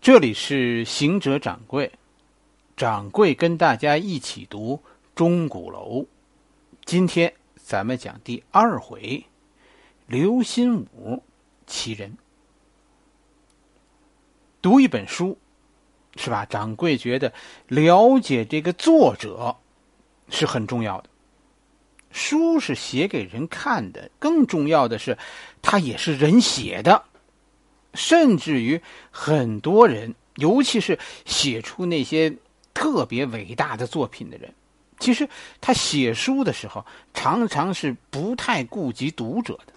这里是行者掌柜，掌柜跟大家一起读钟鼓楼。今天咱们讲第二回，刘心武其人。读一本书，是吧？掌柜觉得了解这个作者是很重要的。书是写给人看的，更重要的是，它也是人写的。甚至于很多人，尤其是写出那些特别伟大的作品的人，其实他写书的时候，常常是不太顾及读者的。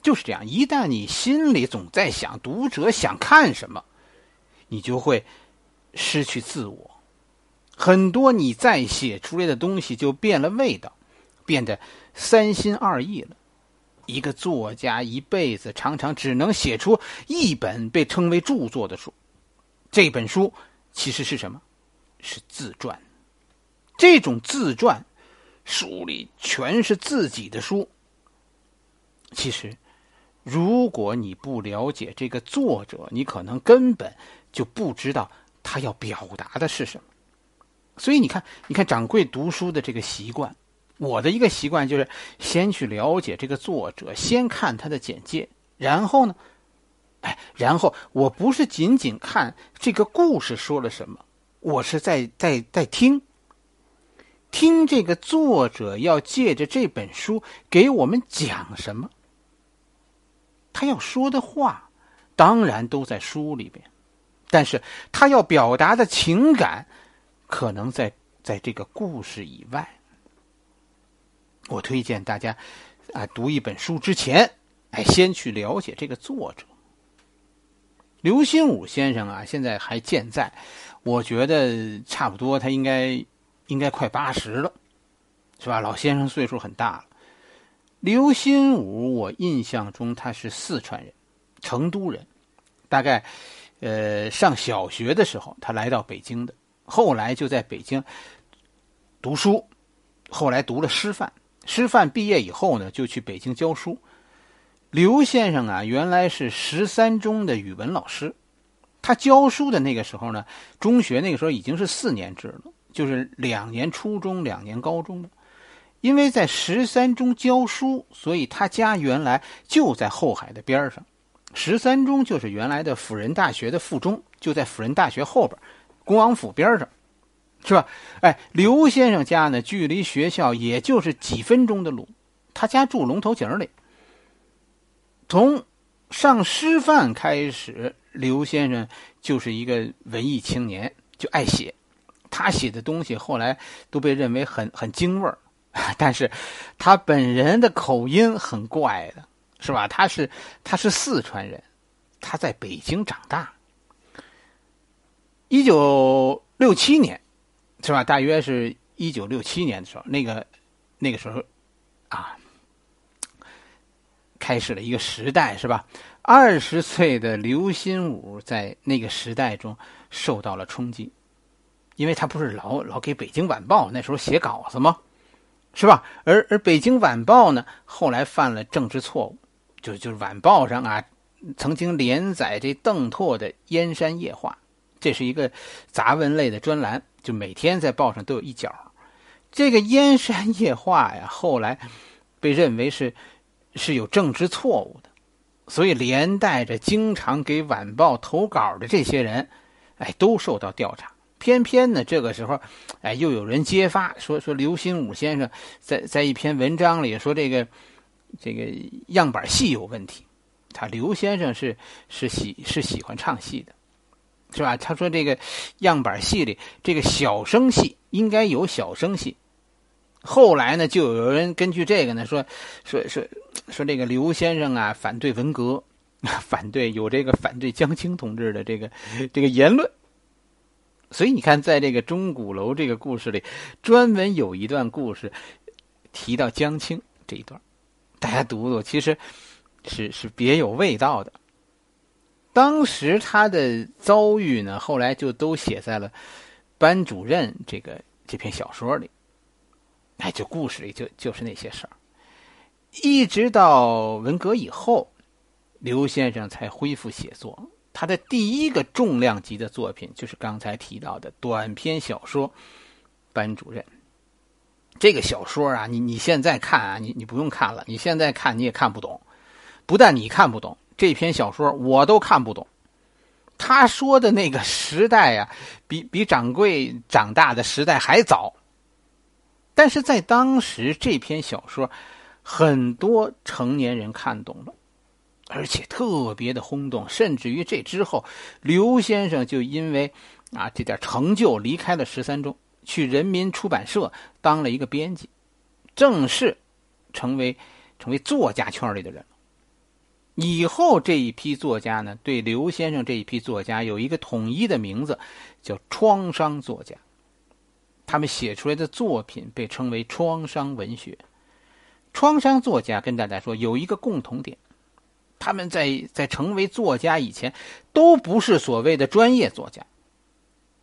就是这样，一旦你心里总在想读者想看什么，你就会失去自我。很多你再写出来的东西就变了味道，变得三心二意了。一个作家一辈子常常只能写出一本被称为著作的书，这本书其实是什么？是自传。这种自传，书里全是自己的书。其实，如果你不了解这个作者，你可能根本就不知道他要表达的是什么。所以你看，你看掌柜读书的这个习惯。我的一个习惯就是先去了解这个作者，先看他的简介，然后呢，哎，然后我不是仅仅看这个故事说了什么，我是在在在听，听这个作者要借着这本书给我们讲什么，他要说的话，当然都在书里边，但是他要表达的情感，可能在在这个故事以外。我推荐大家，啊，读一本书之前，哎，先去了解这个作者。刘心武先生啊，现在还健在，我觉得差不多，他应该应该快八十了，是吧？老先生岁数很大了。刘心武，我印象中他是四川人，成都人，大概呃上小学的时候他来到北京的，后来就在北京读书，后来读了师范。师范毕业以后呢，就去北京教书。刘先生啊，原来是十三中的语文老师。他教书的那个时候呢，中学那个时候已经是四年制了，就是两年初中，两年高中了。因为在十三中教书，所以他家原来就在后海的边上。十三中就是原来的辅仁大学的附中，就在辅仁大学后边，恭王府边上。是吧？哎，刘先生家呢，距离学校也就是几分钟的路。他家住龙头井里。从上师范开始，刘先生就是一个文艺青年，就爱写。他写的东西后来都被认为很很京味儿，但是他本人的口音很怪的，是吧？他是他是四川人，他在北京长大。一九六七年。是吧？大约是一九六七年的时候，那个那个时候，啊，开始了一个时代，是吧？二十岁的刘心武在那个时代中受到了冲击，因为他不是老老给《北京晚报》那时候写稿子吗？是吧？而而《北京晚报》呢，后来犯了政治错误，就就是晚报上啊，曾经连载这邓拓的《燕山夜话》，这是一个杂文类的专栏。就每天在报上都有一角，这个《燕山夜话》呀，后来被认为是是有政治错误的，所以连带着经常给晚报投稿的这些人，哎，都受到调查。偏偏呢，这个时候，哎，又有人揭发说说刘心武先生在在一篇文章里说这个这个样板戏有问题。他刘先生是是喜是喜欢唱戏的。是吧？他说这个样板戏里，这个小生戏应该有小生戏。后来呢，就有人根据这个呢说说说说这个刘先生啊反对文革，反对有这个反对江青同志的这个这个言论。所以你看，在这个钟鼓楼这个故事里，专门有一段故事提到江青这一段，大家读读，其实是是别有味道的。当时他的遭遇呢，后来就都写在了《班主任》这个这篇小说里。哎，就故事里就就是那些事儿。一直到文革以后，刘先生才恢复写作。他的第一个重量级的作品就是刚才提到的短篇小说《班主任》。这个小说啊，你你现在看啊，你你不用看了，你现在看你也看不懂。不但你看不懂这篇小说，我都看不懂。他说的那个时代呀，比比掌柜长大的时代还早。但是在当时，这篇小说很多成年人看懂了，而且特别的轰动。甚至于这之后，刘先生就因为啊这点成就离开了十三中。去人民出版社当了一个编辑，正式成为成为作家圈里的人。以后这一批作家呢，对刘先生这一批作家有一个统一的名字，叫创伤作家。他们写出来的作品被称为创伤文学。创伤作家跟大家说有一个共同点，他们在在成为作家以前，都不是所谓的专业作家。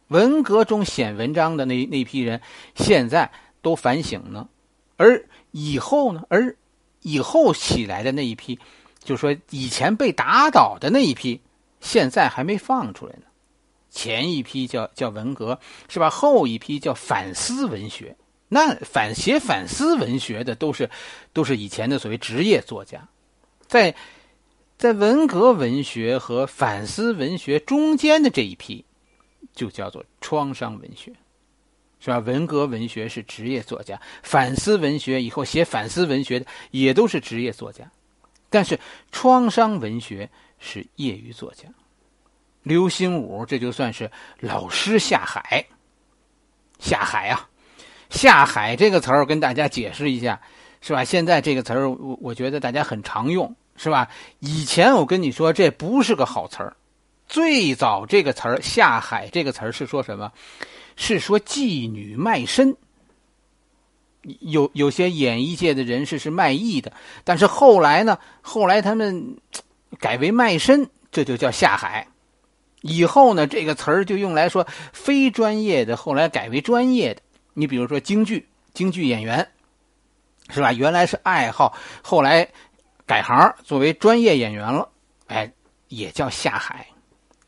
文革中写文章的那那批人，现在都反省呢，而以后呢，而以后起来的那一批，就说以前被打倒的那一批，现在还没放出来呢。前一批叫叫文革，是吧？后一批叫反思文学。那反写反思文学的都是都是以前的所谓职业作家，在在文革文学和反思文学中间的这一批。就叫做创伤文学，是吧？文革文学是职业作家，反思文学以后写反思文学的也都是职业作家，但是创伤文学是业余作家。刘心武这就算是老师下海，下海啊！下海这个词儿跟大家解释一下，是吧？现在这个词儿我我觉得大家很常用，是吧？以前我跟你说这不是个好词儿。最早这个词儿“下海”这个词儿是说什么？是说妓女卖身。有有些演艺界的人士是卖艺的，但是后来呢？后来他们改为卖身，这就叫下海。以后呢，这个词儿就用来说非专业的，后来改为专业的。你比如说京剧，京剧演员是吧？原来是爱好，后来改行作为专业演员了，哎，也叫下海。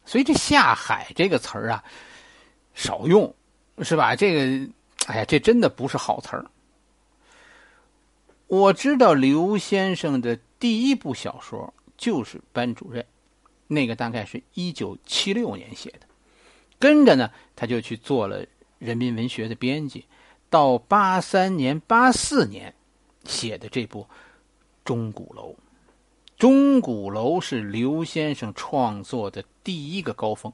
所以这下海这个词儿啊，少用，是吧？这个，哎呀，这真的不是好词儿。我知道刘先生的第一部小说就是《班主任》，那个大概是一九七六年写的，跟着呢，他就去做了人民文学的编辑，到八三年、八四年写的这部《钟鼓楼》。钟鼓楼是刘先生创作的第一个高峰。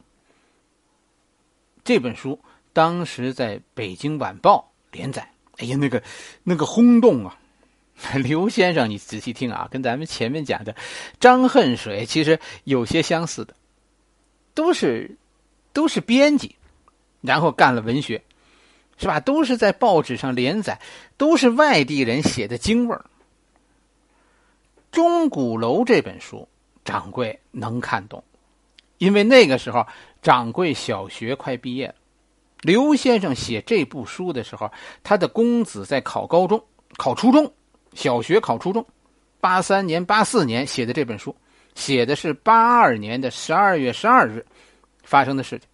这本书当时在北京晚报连载，哎呀，那个那个轰动啊！刘先生，你仔细听啊，跟咱们前面讲的张恨水其实有些相似的，都是都是编辑，然后干了文学，是吧？都是在报纸上连载，都是外地人写的京味儿。《钟鼓楼》这本书，掌柜能看懂，因为那个时候掌柜小学快毕业了。刘先生写这部书的时候，他的公子在考高中、考初中，小学考初中。八三年、八四年写的这本书，写的是八二年的十二月十二日发生的事情。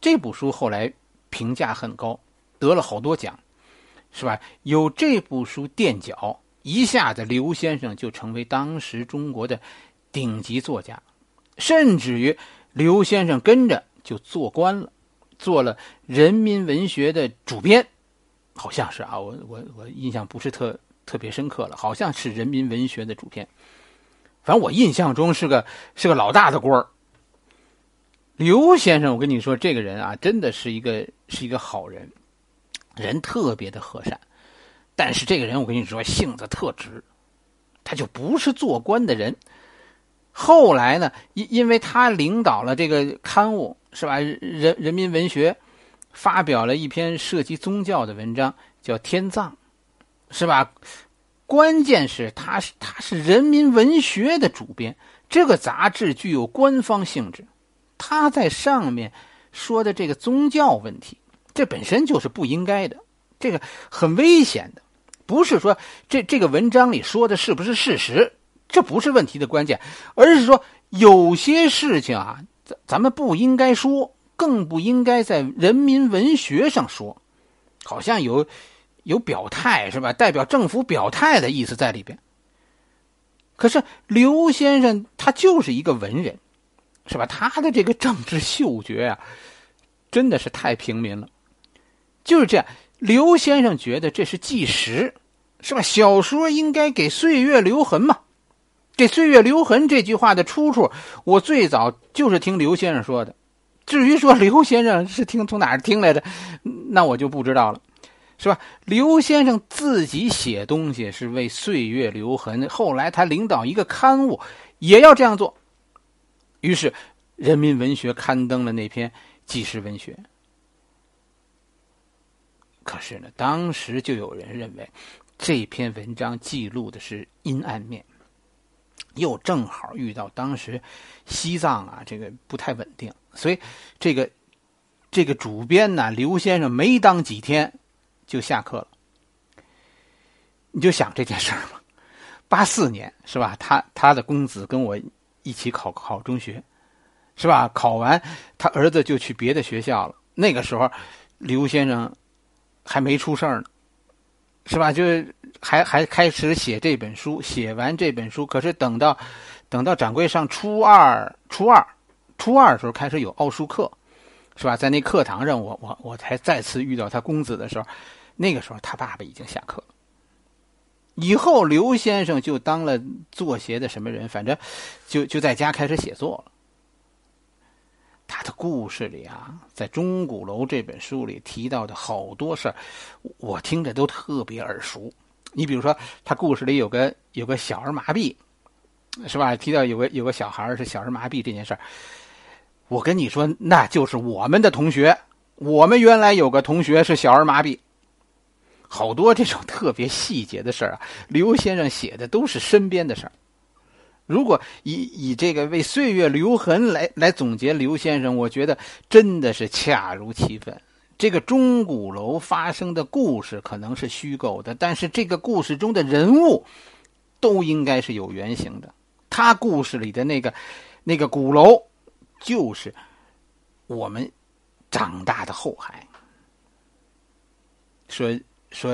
这部书后来评价很高，得了好多奖，是吧？有这部书垫脚。一下子，刘先生就成为当时中国的顶级作家，甚至于刘先生跟着就做官了，做了人民文学的主编，好像是啊，我我我印象不是特特别深刻了，好像是人民文学的主编，反正我印象中是个是个老大的官儿。刘先生，我跟你说，这个人啊，真的是一个是一个好人，人特别的和善。但是这个人，我跟你说，性子特直，他就不是做官的人。后来呢，因因为他领导了这个刊物，是吧？人人民文学发表了一篇涉及宗教的文章，叫《天葬》，是吧？关键是他是他是人民文学的主编，这个杂志具有官方性质。他在上面说的这个宗教问题，这本身就是不应该的。这个很危险的，不是说这这个文章里说的是不是事实，这不是问题的关键，而是说有些事情啊，咱咱们不应该说，更不应该在人民文学上说，好像有有表态是吧？代表政府表态的意思在里边。可是刘先生他就是一个文人，是吧？他的这个政治嗅觉啊，真的是太平民了。就是这样，刘先生觉得这是纪实，是吧？小说应该给岁月留痕嘛。这“岁月留痕”这句话的出处，我最早就是听刘先生说的。至于说刘先生是听从哪儿听来的，那我就不知道了。是吧？刘先生自己写东西是为岁月留痕。后来他领导一个刊物，也要这样做。于是，《人民文学》刊登了那篇纪实文学。可是呢，当时就有人认为，这篇文章记录的是阴暗面，又正好遇到当时西藏啊这个不太稳定，所以这个这个主编呢，刘先生没当几天。就下课了，你就想这件事儿嘛。八四年是吧？他他的公子跟我一起考考中学，是吧？考完他儿子就去别的学校了。那个时候，刘先生还没出事儿呢，是吧？就还还开始写这本书，写完这本书，可是等到等到掌柜上初二，初二初二的时候开始有奥数课，是吧？在那课堂上，我我我才再次遇到他公子的时候。那个时候，他爸爸已经下课了。以后，刘先生就当了作协的什么人，反正就就在家开始写作了。他的故事里啊，在《钟鼓楼》这本书里提到的好多事儿，我听着都特别耳熟。你比如说，他故事里有个有个小儿麻痹，是吧？提到有个有个小孩是小儿麻痹这件事儿，我跟你说，那就是我们的同学。我们原来有个同学是小儿麻痹。好多这种特别细节的事儿啊，刘先生写的都是身边的事儿。如果以以这个为岁月留痕来来总结刘先生，我觉得真的是恰如其分。这个钟鼓楼发生的故事可能是虚构的，但是这个故事中的人物都应该是有原型的。他故事里的那个那个鼓楼，就是我们长大的后海。说。说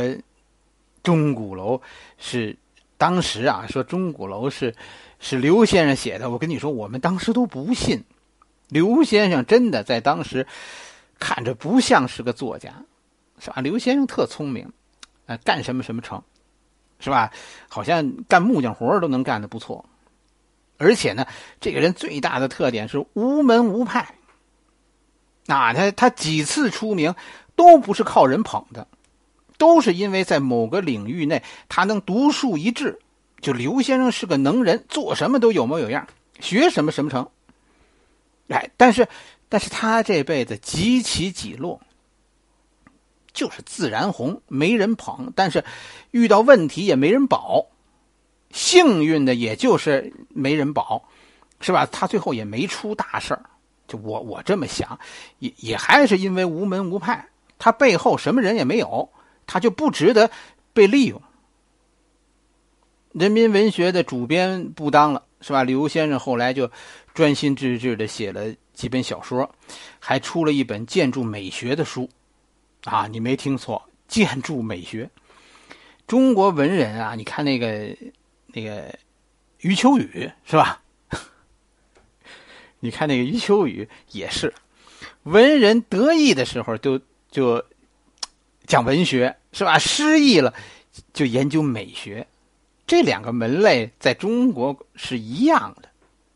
钟鼓楼是当时啊，说钟鼓楼是是刘先生写的。我跟你说，我们当时都不信。刘先生真的在当时看着不像是个作家，是吧？刘先生特聪明，呃，干什么什么成，是吧？好像干木匠活都能干得不错。而且呢，这个人最大的特点是无门无派。啊，他他几次出名都不是靠人捧的。都是因为在某个领域内，他能独树一帜。就刘先生是个能人，做什么都有模有样，学什么什么成。哎，但是，但是他这辈子几起几落，就是自然红，没人捧，但是遇到问题也没人保。幸运的也就是没人保，是吧？他最后也没出大事儿。就我我这么想，也也还是因为无门无派，他背后什么人也没有。他就不值得被利用。人民文学的主编不当了，是吧？刘先生后来就专心致志的写了几本小说，还出了一本建筑美学的书。啊，你没听错，建筑美学。中国文人啊，你看那个那个余秋雨是吧？你看那个余秋雨也是，文人得意的时候就就。讲文学是吧？失意了，就研究美学。这两个门类在中国是一样的。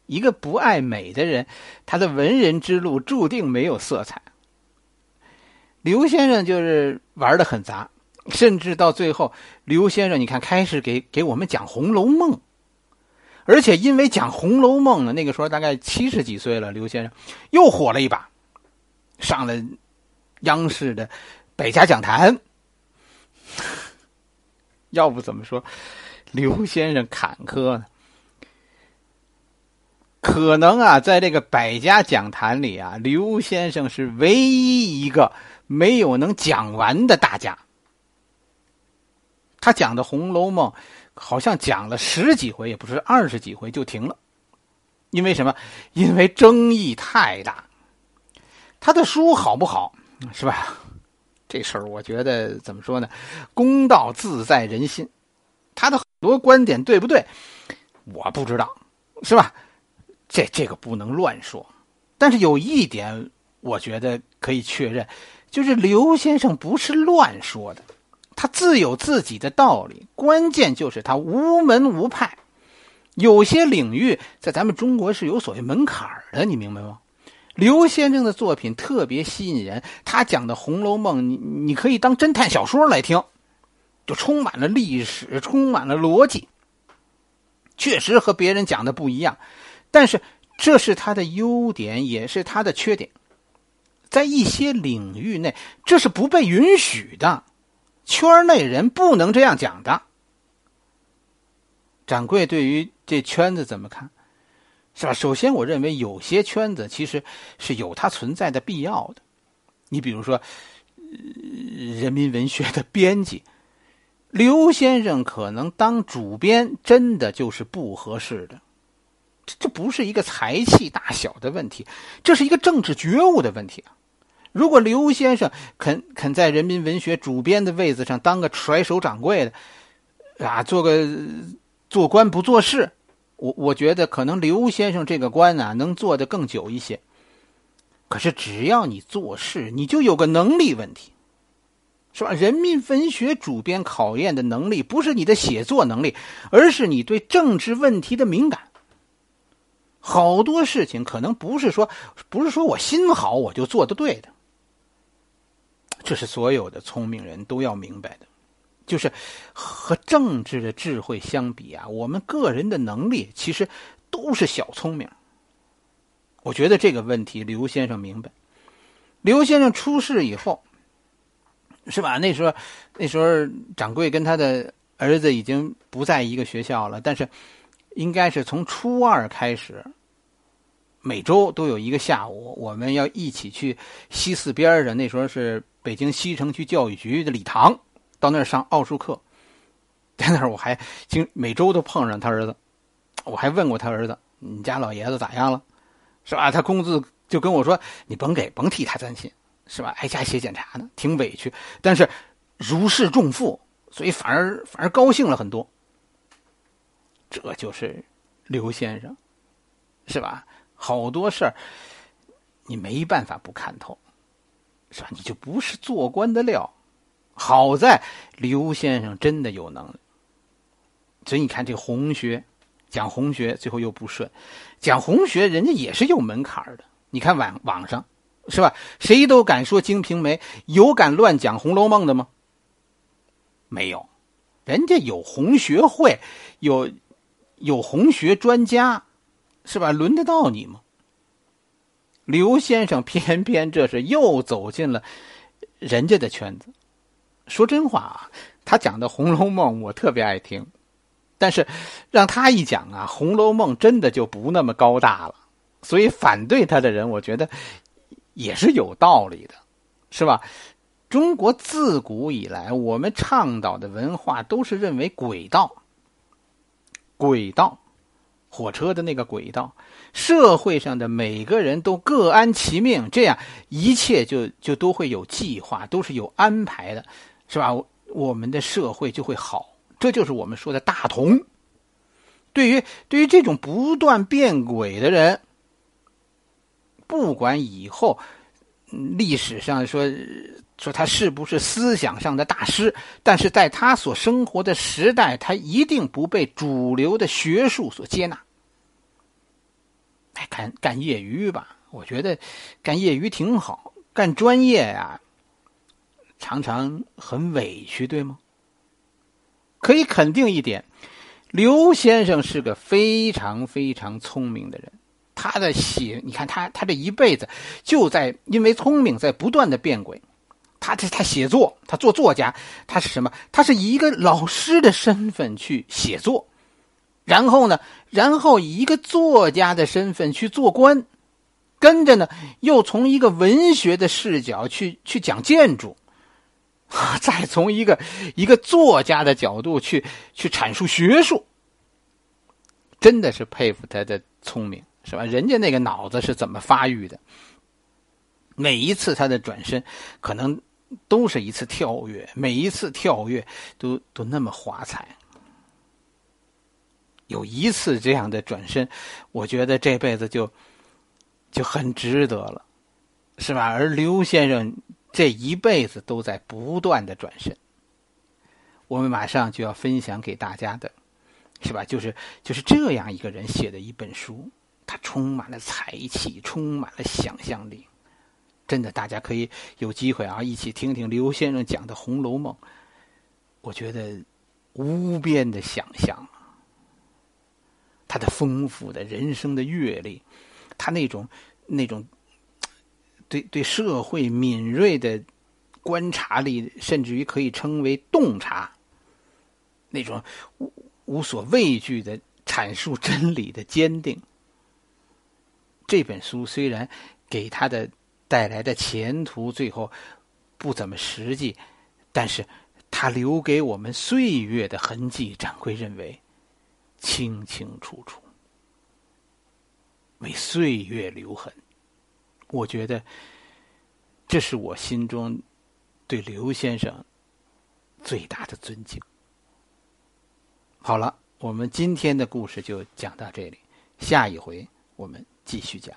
一个不爱美的人，他的文人之路注定没有色彩。刘先生就是玩的很杂，甚至到最后，刘先生你看开始给给我们讲《红楼梦》，而且因为讲《红楼梦》呢，那个时候大概七十几岁了，刘先生又火了一把，上了央视的。百家讲坛，要不怎么说刘先生坎坷呢？可能啊，在这个百家讲坛里啊，刘先生是唯一一个没有能讲完的大家。他讲的《红楼梦》，好像讲了十几回，也不是二十几回就停了。因为什么？因为争议太大。他的书好不好，是吧？这事儿我觉得怎么说呢？公道自在人心。他的很多观点对不对？我不知道，是吧？这这个不能乱说。但是有一点，我觉得可以确认，就是刘先生不是乱说的，他自有自己的道理。关键就是他无门无派。有些领域在咱们中国是有所谓门槛的，你明白吗？刘先生的作品特别吸引人，他讲的《红楼梦》，你你可以当侦探小说来听，就充满了历史，充满了逻辑，确实和别人讲的不一样。但是这是他的优点，也是他的缺点。在一些领域内，这是不被允许的，圈内人不能这样讲的。掌柜对于这圈子怎么看？是吧？首先，我认为有些圈子其实是有它存在的必要的。你比如说，人民文学的编辑刘先生，可能当主编真的就是不合适的。这这不是一个才气大小的问题，这是一个政治觉悟的问题啊！如果刘先生肯肯在人民文学主编的位子上当个甩手掌柜的，啊，做个做官不做事。我我觉得可能刘先生这个官啊，能做得更久一些。可是只要你做事，你就有个能力问题，是吧？人民文学主编考验的能力，不是你的写作能力，而是你对政治问题的敏感。好多事情可能不是说，不是说我心好我就做的对的，这是所有的聪明人都要明白的。就是和政治的智慧相比啊，我们个人的能力其实都是小聪明。我觉得这个问题刘先生明白。刘先生出事以后，是吧？那时候，那时候掌柜跟他的儿子已经不在一个学校了，但是应该是从初二开始，每周都有一个下午，我们要一起去西四边的那时候是北京西城区教育局的礼堂。到那儿上奥数课，在那儿我还经每周都碰上他儿子，我还问过他儿子：“你家老爷子咋样了？是吧？”他工资就跟我说：“你甭给，甭替他担心，是吧？挨家写检查呢，挺委屈，但是如释重负，所以反而反而高兴了很多。”这就是刘先生，是吧？好多事儿你没办法不看透，是吧？你就不是做官的料。好在刘先生真的有能力，所以你看这红学，讲红学最后又不顺，讲红学人家也是有门槛的。你看网网上是吧？谁都敢说《金瓶梅》，有敢乱讲《红楼梦》的吗？没有，人家有红学会，有有红学专家，是吧？轮得到你吗？刘先生偏偏这是又走进了人家的圈子。说真话啊，他讲的《红楼梦》我特别爱听，但是让他一讲啊，《红楼梦》真的就不那么高大了。所以反对他的人，我觉得也是有道理的，是吧？中国自古以来，我们倡导的文化都是认为鬼道、鬼道、火车的那个轨道，社会上的每个人都各安其命，这样一切就就都会有计划，都是有安排的。是吧？我们的社会就会好，这就是我们说的大同。对于对于这种不断变轨的人，不管以后历史上说说他是不是思想上的大师，但是在他所生活的时代，他一定不被主流的学术所接纳。哎，干干业余吧，我觉得干业余挺好，干专业呀。常常很委屈，对吗？可以肯定一点，刘先生是个非常非常聪明的人。他的写，你看他，他这一辈子就在因为聪明，在不断的变轨。他这他写作，他做作家，他是什么？他是以一个老师的身份去写作，然后呢，然后以一个作家的身份去做官，跟着呢，又从一个文学的视角去去讲建筑。再从一个一个作家的角度去去阐述学术，真的是佩服他的聪明，是吧？人家那个脑子是怎么发育的？每一次他的转身，可能都是一次跳跃，每一次跳跃都都那么华彩。有一次这样的转身，我觉得这辈子就就很值得了，是吧？而刘先生这一辈子都在不断的转身。我们马上就要分享给大家的，是吧？就是就是这样一个人写的一本书，他充满了才气，充满了想象力。真的，大家可以有机会啊，一起听听刘先生讲的《红楼梦》，我觉得无边的想象。他的丰富的人生的阅历，他那种那种对对社会敏锐的观察力，甚至于可以称为洞察，那种无无所畏惧的阐述真理的坚定。这本书虽然给他的带来的前途最后不怎么实际，但是他留给我们岁月的痕迹，掌柜认为。清清楚楚，为岁月留痕。我觉得，这是我心中对刘先生最大的尊敬。好了，我们今天的故事就讲到这里，下一回我们继续讲。